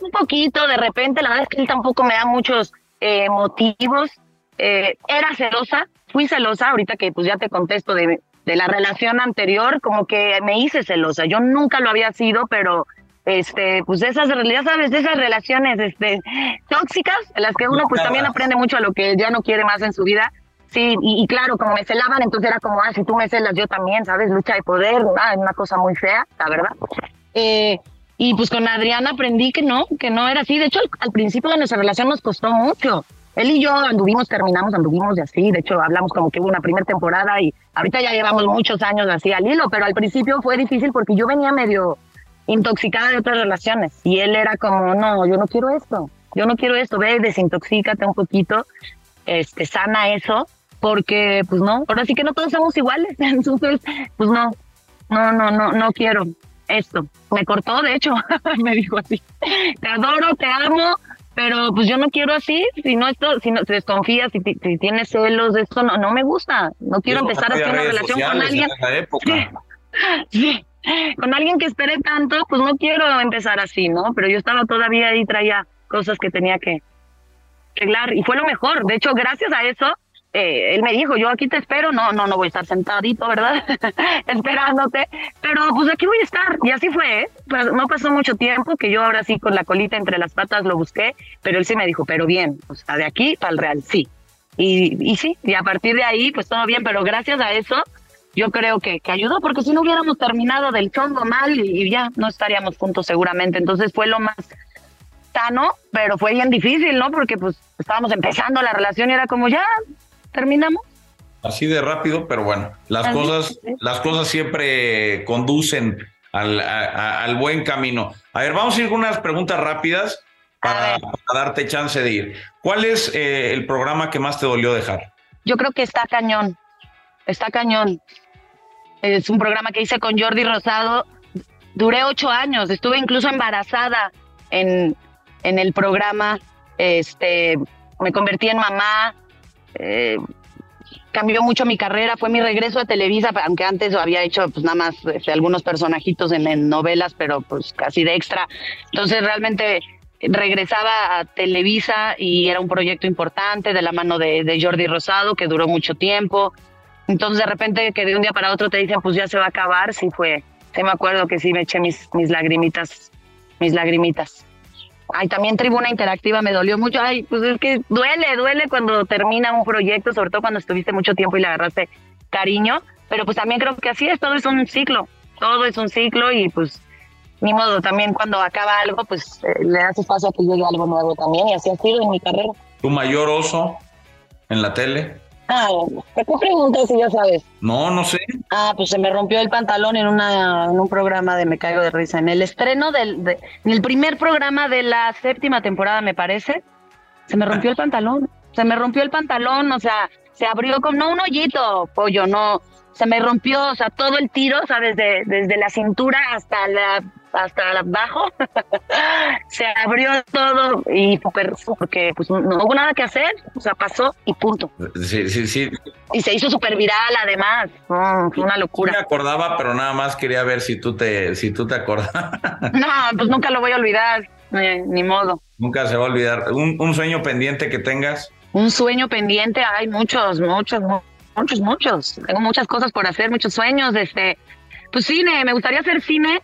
un poquito, de repente, la verdad es que él tampoco me da muchos eh, motivos. Eh, era celosa, fui celosa, ahorita que pues ya te contesto de, de la relación anterior, como que me hice celosa. Yo nunca lo había sido, pero este, pues esas, ya sabes, de esas relaciones este, tóxicas, en las que uno pues también aprende mucho a lo que ya no quiere más en su vida. Sí, y, claro, como me celaban, entonces era como, ah, si tú me celas, yo también, ¿sabes? Lucha de poder, ah, una cosa muy fea, la verdad. Eh, y pues con Adrián aprendí que no, que no era así. De hecho, al, principio de nuestra relación nos costó mucho. Él y yo anduvimos, terminamos, anduvimos de así. De hecho, hablamos como que hubo una primera temporada y ahorita ya llevamos muchos años así al hilo, pero al principio fue difícil porque yo venía medio intoxicada de otras relaciones y él era como, no, yo no quiero esto, yo no quiero esto, ve, desintoxícate un poquito, este, sana eso, porque pues no, ahora sí que no todos somos iguales, entonces, pues no, no, no, no, no quiero esto. Me cortó, de hecho, me dijo así, te adoro, te amo, pero pues yo no quiero así, si no esto, si no te desconfías, si, si, tienes celos de esto, no, no me gusta, no quiero empezar a hacer una relación con alguien. Sí, con alguien que espere tanto, pues no quiero empezar así, ¿no? Pero yo estaba todavía ahí, traía cosas que tenía que arreglar y fue lo mejor. De hecho, gracias a eso, eh, él me dijo, yo aquí te espero, no, no, no voy a estar sentadito, ¿verdad? Esperándote, pero pues aquí voy a estar. Y así fue, ¿eh? Pues, no pasó mucho tiempo que yo ahora sí con la colita entre las patas lo busqué, pero él sí me dijo, pero bien, o sea, de aquí para el Real, sí. Y, y sí, y a partir de ahí, pues todo bien, pero gracias a eso, yo creo que, que ayudó, porque si no hubiéramos terminado del chongo mal y, y ya no estaríamos juntos seguramente. Entonces fue lo más sano, pero fue bien difícil, ¿no? Porque pues estábamos empezando la relación y era como ya, terminamos. Así de rápido, pero bueno, las cosas, las cosas siempre conducen al, al, buen camino. A ver, vamos a ir con unas preguntas rápidas para, darte chance de ir. ¿Cuál es eh, el programa que más te dolió dejar? Yo creo que está cañón, está cañón. Es un programa que hice con Jordi Rosado. Duré ocho años, estuve incluso embarazada en, en el programa. Este, me convertí en mamá, eh, cambió mucho mi carrera, fue mi regreso a Televisa, aunque antes había hecho pues nada más este, algunos personajitos en, novelas, pero pues casi de extra. Entonces realmente regresaba a Televisa y era un proyecto importante de la mano de, Jordi Rosado que duró mucho tiempo. Entonces de repente que de un día para otro te dicen pues ya se va a acabar, sí fue, sí me acuerdo que sí me eché mis, mis lagrimitas, mis lagrimitas. Ay, también Tribuna Interactiva me dolió mucho. Ay, pues es que duele, duele cuando termina un proyecto, sobre todo cuando estuviste mucho tiempo y le agarraste cariño. Pero pues también creo que así es, todo es un ciclo, todo es un ciclo y pues ni modo, también cuando acaba algo, pues eh, le das espacio a que llegue algo nuevo también y así ha sido en mi carrera. ¿Tu mayor oso en la tele? Ah, ¿qué preguntas si ya sabes? No, no sé. Ah, pues se me rompió el pantalón en, una, en un programa de Me Caigo de Risa. En el estreno del en el primer programa de la séptima temporada, me parece, se me rompió el pantalón. Se me rompió el pantalón, o sea, se abrió con, no un hoyito, pollo, no, se me rompió, o sea, todo el tiro, o sea, desde, desde la cintura hasta la hasta abajo, se abrió todo y super, porque pues no hubo nada que hacer, o sea, pasó y punto. Sí, sí, sí. Y se hizo súper viral además, fue una locura. me acordaba, pero nada más quería ver si tú te, si tú te acordabas. No, pues nunca lo voy a olvidar, ni modo. Nunca se va a olvidar. ¿Un, ¿Un sueño pendiente que tengas? Un sueño pendiente, hay muchos, muchos, muchos, muchos. Tengo muchas cosas por hacer, muchos sueños. Este, pues cine, me gustaría hacer cine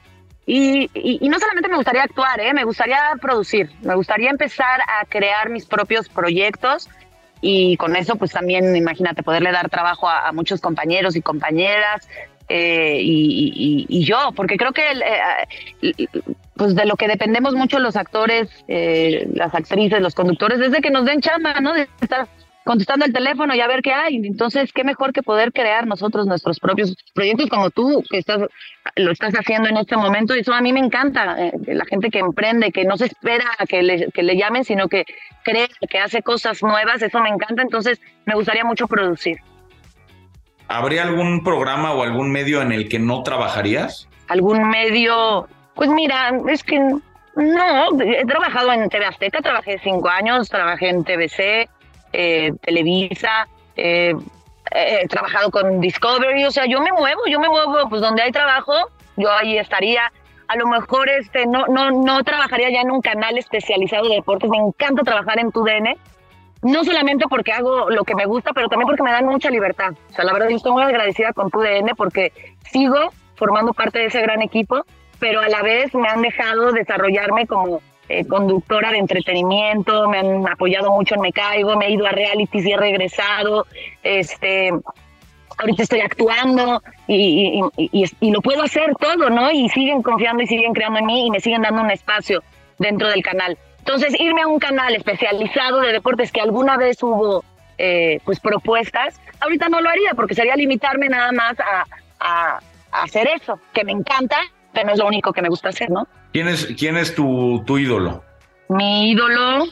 y, y, no solamente me gustaría actuar, ¿eh? me gustaría producir, me gustaría empezar a crear mis propios proyectos y con eso pues también imagínate poderle dar trabajo a, muchos compañeros y compañeras eh, y, y, yo, porque creo que eh, pues de lo que dependemos mucho los actores, eh, las actrices, los conductores, es de que nos den chamba, ¿no? De estar contestando el teléfono y a ver qué hay. Entonces, qué mejor que poder crear nosotros nuestros propios proyectos como tú, que estás, lo estás haciendo en este momento. Eso a mí me encanta, eh, la gente que emprende, que no se espera a que le, que le llamen, sino que cree, que hace cosas nuevas, eso me encanta. Entonces, me gustaría mucho producir. ¿Habría algún programa o algún medio en el que no trabajarías? ¿Algún medio? Pues mira, es que no, he trabajado en TV Azteca, trabajé cinco años, trabajé en TVC, eh, Televisa, eh, he trabajado con Discovery, o sea, yo me muevo, yo me muevo, pues donde hay trabajo, yo ahí estaría. A lo mejor este, no, no, no trabajaría ya en un canal especializado de deportes, me encanta trabajar en TUDN, no solamente porque hago lo que me gusta, pero también porque me dan mucha libertad. O sea, la verdad, yo estoy muy agradecida con TUDN porque sigo formando parte de ese gran equipo, pero a la vez me han dejado desarrollarme como eh, conductora de entretenimiento, me han apoyado mucho en Me Caigo, me he ido a realities y he regresado, este, ahorita estoy actuando y, lo puedo hacer todo, ¿no? Y siguen confiando y siguen creando en mí y me siguen dando un espacio dentro del canal. Entonces, irme a un canal especializado de deportes que alguna vez hubo eh, pues propuestas, ahorita no lo haría porque sería limitarme nada más a, a hacer eso, que me encanta, pero no es lo único que me gusta hacer, ¿no? ¿Quién es, quién es tu, tu ídolo? Mi ídolo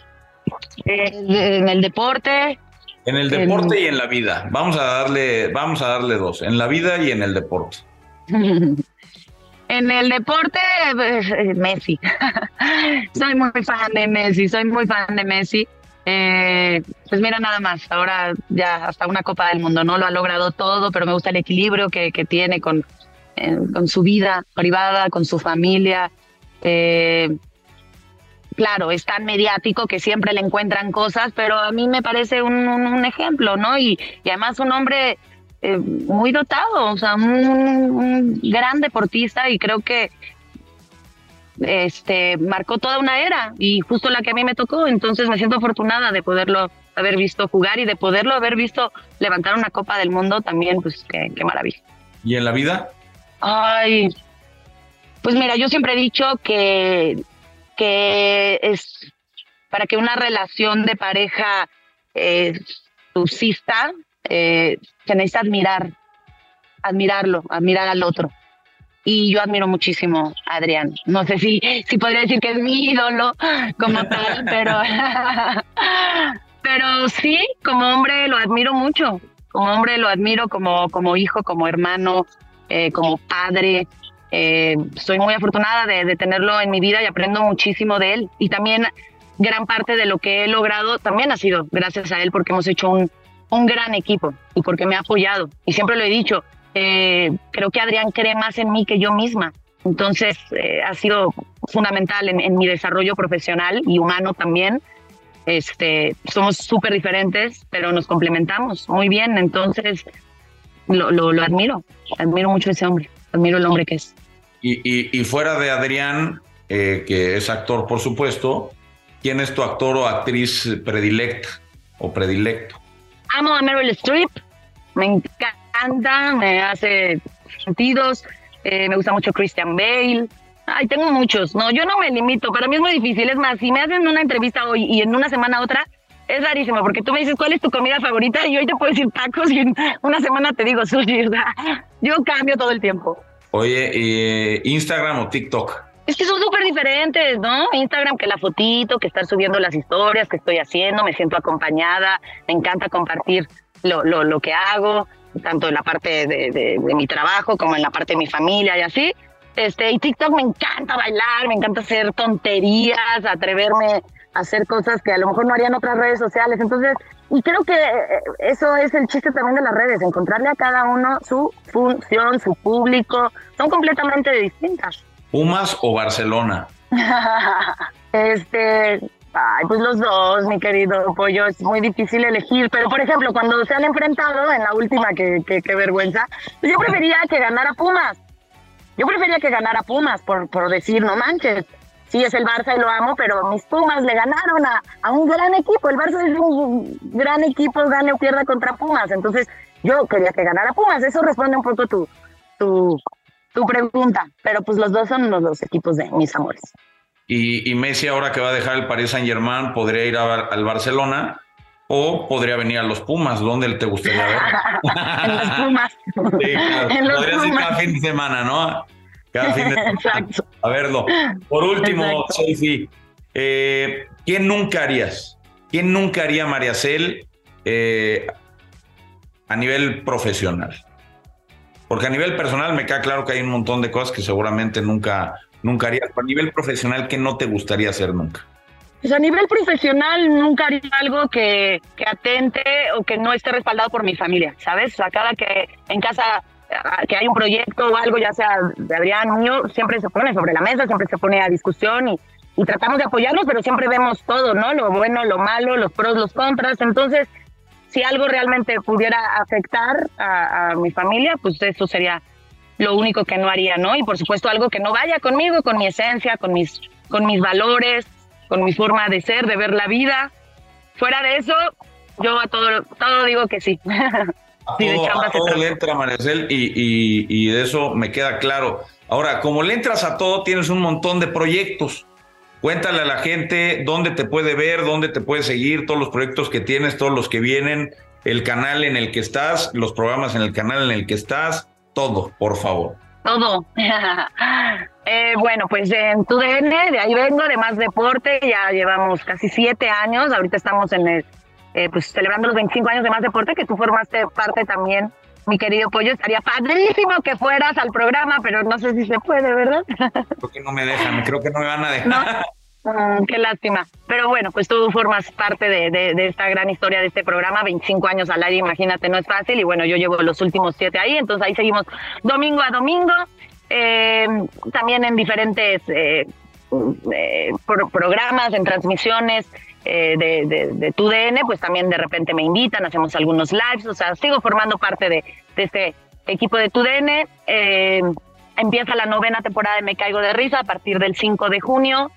eh, en el deporte. En el deporte y en la vida. Vamos a darle, vamos a darle dos. En la vida y en el deporte. en el deporte, pues, eh, Messi. soy muy fan de Messi, soy muy fan de Messi. Eh, pues mira nada más, ahora ya hasta una Copa del Mundo, ¿no? Lo ha logrado todo, pero me gusta el equilibrio que, que tiene con, con su vida privada, con su familia. Eh, claro, es tan mediático que siempre le encuentran cosas, pero a mí me parece un, ejemplo, ¿no? Y, además un hombre eh, muy dotado, o sea, un, gran deportista y creo que este marcó toda una era y justo la que a mí me tocó, entonces me siento afortunada de poderlo haber visto jugar y de poderlo haber visto levantar una Copa del Mundo también, pues qué, qué maravilla. ¿Y en la vida? Ay, pues mira, yo siempre he dicho que, que es para que una relación de pareja eh, subsista, eh, se necesita admirar, admirarlo, admirar al otro. Y yo admiro muchísimo a Adrián. No sé si, si podría decir que es mi ídolo como tal, pero, pero sí, como hombre lo admiro mucho. Como hombre lo admiro como, como hijo, como hermano, eh, como padre. Eh, soy muy afortunada de, tenerlo en mi vida y aprendo muchísimo de él. Y también gran parte de lo que he logrado también ha sido gracias a él porque hemos hecho un, un gran equipo y porque me ha apoyado. Y siempre lo he dicho, eh, creo que Adrián cree más en mí que yo misma. Entonces eh, ha sido fundamental en, mi desarrollo profesional y humano también. Este, somos súper diferentes, pero nos complementamos muy bien. Entonces lo, lo, lo admiro, admiro mucho a ese hombre admiro el hombre que es. Y, fuera de Adrián, eh, que es actor, por supuesto, ¿quién es tu actor o actriz predilecta o predilecto? Amo a Meryl Streep, me encanta, me hace sentidos, eh, me gusta mucho Christian Bale. Ay, tengo muchos. No, yo no me limito. Para mí es muy difícil. Es más, si me hacen una entrevista hoy y en una semana otra, es rarísimo porque tú me dices cuál es tu comida favorita y hoy te puedo decir tacos y en una semana te digo sushi. O yo cambio todo el tiempo. Oye, ¿y ¿Instagram o TikTok? Es que son súper diferentes, ¿no? Instagram, que la fotito, que estar subiendo las historias que estoy haciendo, me siento acompañada, me encanta compartir lo, lo, lo que hago, tanto en la parte de, de, de, mi trabajo como en la parte de mi familia y así. Este, y TikTok me encanta bailar, me encanta hacer tonterías, atreverme a hacer cosas que a lo mejor no harían otras redes sociales. Entonces, y creo que eh, eso es el chiste también de las redes, encontrarle a cada uno su función, su público. Son completamente distintas. ¿Pumas o Barcelona? este, ay, pues los dos, mi querido pollo, es muy difícil elegir, pero por ejemplo, cuando se han enfrentado en la última, que, que, vergüenza, pues yo prefería que ganara Pumas. Yo prefería que ganara Pumas, por, por decir, no manches, sí es el Barça y lo amo, pero mis Pumas le ganaron a, a un gran equipo. El Barça es un gran equipo, gane o pierda contra Pumas. Entonces, yo quería que ganara Pumas. Eso responde un poco tu, tu, tu pregunta. Pero pues los dos son los dos equipos de mis amores. Y, y Messi, ahora que va a dejar el Paris Saint Germain, podría ir al Barcelona o podría venir a los Pumas. ¿Dónde te gustaría ver? en los Pumas. Sí, claro. en los podría ser cada fin de semana, ¿no? Cada fin de semana. Exacto. A verlo. Por último, Sophie, eh, ¿quién nunca harías? ¿Quién nunca haría María Cel eh, a nivel profesional? Porque a nivel personal me queda claro que hay un montón de cosas que seguramente nunca, nunca harías. Pero a nivel profesional, ¿qué no te gustaría hacer nunca? Pues a nivel profesional nunca haría algo que, que atente o que no esté respaldado por mi familia, ¿sabes? O sea, cada que en casa que hay un proyecto o algo, ya sea de Adrián mío, siempre se pone sobre la mesa, siempre se pone a discusión y, y tratamos de apoyarnos, pero siempre vemos todo, ¿no? Lo bueno, lo malo, los pros, los contras. Entonces, si algo realmente pudiera afectar a, a, mi familia, pues eso sería lo único que no haría, ¿no? Y por supuesto algo que no vaya conmigo, con mi esencia, con mis, con mis valores, con mi forma de ser, de ver la vida. Fuera de eso, yo a todo, todo digo que sí. A todo, a todo le entra, Maricel, y, y, y de eso me queda claro. Ahora, como le entras a todo, tienes un montón de proyectos. Cuéntale a la gente dónde te puede ver, dónde te puede seguir, todos los proyectos que tienes, todos los que vienen, el canal en el que estás, los programas en el canal en el que estás, todo, por favor. Todo. eh, bueno, pues en TUDN, de ahí vengo, de Más Deporte, ya llevamos casi siete años, ahorita estamos en el, eh, pues celebrando los 25 años de Más Deporte, que tú formaste parte también mi querido Pollo, estaría padrísimo que fueras al programa, pero no sé si se puede, ¿verdad? Creo que no me dejan, creo que no me van a dejar. ¿No? Mm, qué lástima. Pero bueno, pues tú formas parte de, de, de, esta gran historia de este programa, 25 años al aire, imagínate, no es fácil. Y bueno, yo llevo los últimos siete ahí, entonces ahí seguimos domingo a domingo, eh, también en diferentes eh, eh, pro programas, en transmisiones, eh, de, de, de, tu DN, pues también de repente me invitan, hacemos algunos lives, o sea, sigo formando parte de, este equipo de tu DN. Eh, empieza la novena temporada de Me Caigo de Risa a partir del 5 de junio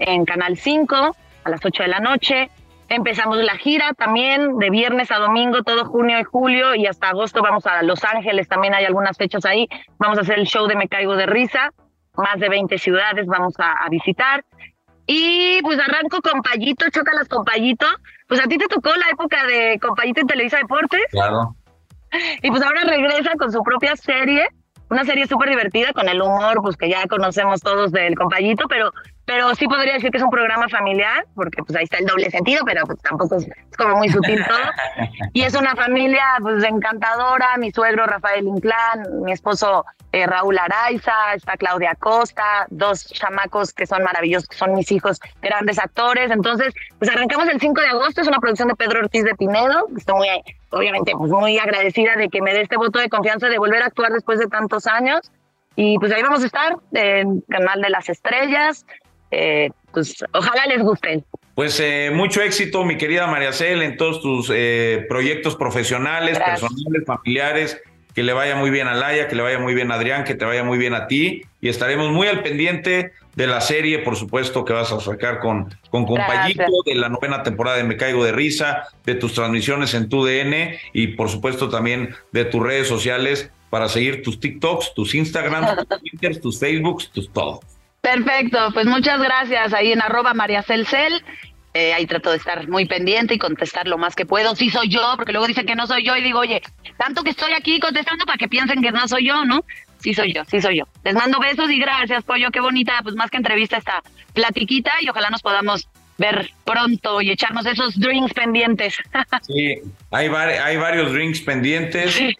en Canal 5 a las 8 de la noche. Empezamos la gira también de viernes a domingo, todo junio y julio, y hasta agosto vamos a Los Ángeles, también hay algunas fechas ahí. Vamos a hacer el show de Me Caigo de Risa, más de 20 ciudades vamos a visitar. Y pues arranco con Payito, chócalas con Payito. Pues a ti te tocó la época de Compayito en Televisa Deportes. Claro. Y pues ahora regresa con su propia serie, una serie súper divertida con el humor, pues que ya conocemos todos del Compayito, pero pero sí podría decir que es un programa familiar, porque pues ahí está el doble sentido, pero pues tampoco es, es como muy sutil todo. Y es una familia pues encantadora, mi suegro Rafael Inclán, mi esposo eh, Raúl Araiza, está Claudia Costa, dos chamacos que son maravillosos, que son mis hijos, grandes actores. Entonces, pues arrancamos el 5 de agosto, es una producción de Pedro Ortiz de Pinedo, estoy muy, obviamente, pues muy agradecida de que me dé este voto de confianza de volver a actuar después de tantos años. Y pues ahí vamos a estar, en Canal de las Estrellas, eh, pues ojalá les gusten. Pues eh, mucho éxito, mi querida María Cel, en todos tus eh, proyectos profesionales, Gracias. personales, familiares. Que le vaya muy bien a Laia, que le vaya muy bien a Adrián, que te vaya muy bien a ti. Y estaremos muy al pendiente de la serie, por supuesto, que vas a sacar con, con Compayito, de la novena temporada de Me Caigo de Risa, de tus transmisiones en tu DN y, por supuesto, también de tus redes sociales para seguir tus TikToks, tus Instagrams, tus Twitters, tus Facebooks, tus todo. Perfecto, pues muchas gracias ahí en arroba mariacelcel. Eh, ahí trato de estar muy pendiente y contestar lo más que puedo. Sí soy yo, porque luego dicen que no soy yo y digo, oye, tanto que estoy aquí contestando para que piensen que no soy yo, ¿no? Sí soy yo, sí soy yo. Les mando besos y gracias, Pollo, qué bonita, pues más que entrevista esta platiquita y ojalá nos podamos ver pronto y echarnos esos drinks pendientes. sí, hay, hay varios drinks pendientes. Eh,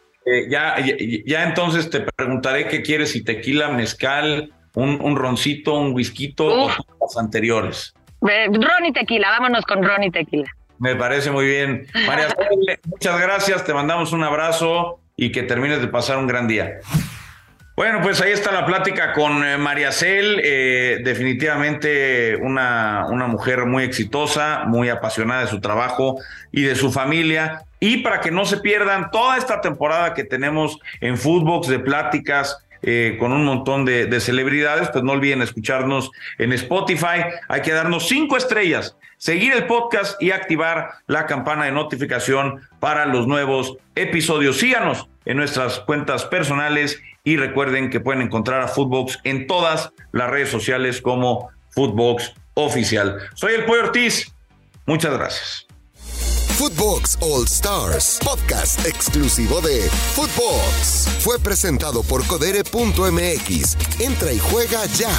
ya, ya, entonces te preguntaré qué quieres, si tequila, mezcal, un, un roncito, un whisky o las anteriores. ron y tequila, vámonos con ron y tequila. Me parece muy bien. María, muchas gracias, te mandamos un abrazo y que termines de pasar un gran día. Bueno, pues ahí está la plática con eh, María Cel, eh, definitivamente una, una mujer muy exitosa, muy apasionada de su trabajo y de su familia. Y para que no se pierdan toda esta temporada que tenemos en Footbox de pláticas eh, con un montón de, de, celebridades, pues no olviden escucharnos en Spotify. Hay que darnos cinco estrellas, seguir el podcast y activar la campana de notificación para los nuevos episodios. Síganos en nuestras cuentas personales y recuerden que pueden encontrar a Footbox en todas las redes sociales como Footbox Oficial. Soy el Pollo Ortiz. Muchas gracias. Footbox All Stars, podcast exclusivo de Footbox. Fue presentado por Codere.mx. Entra y juega ya.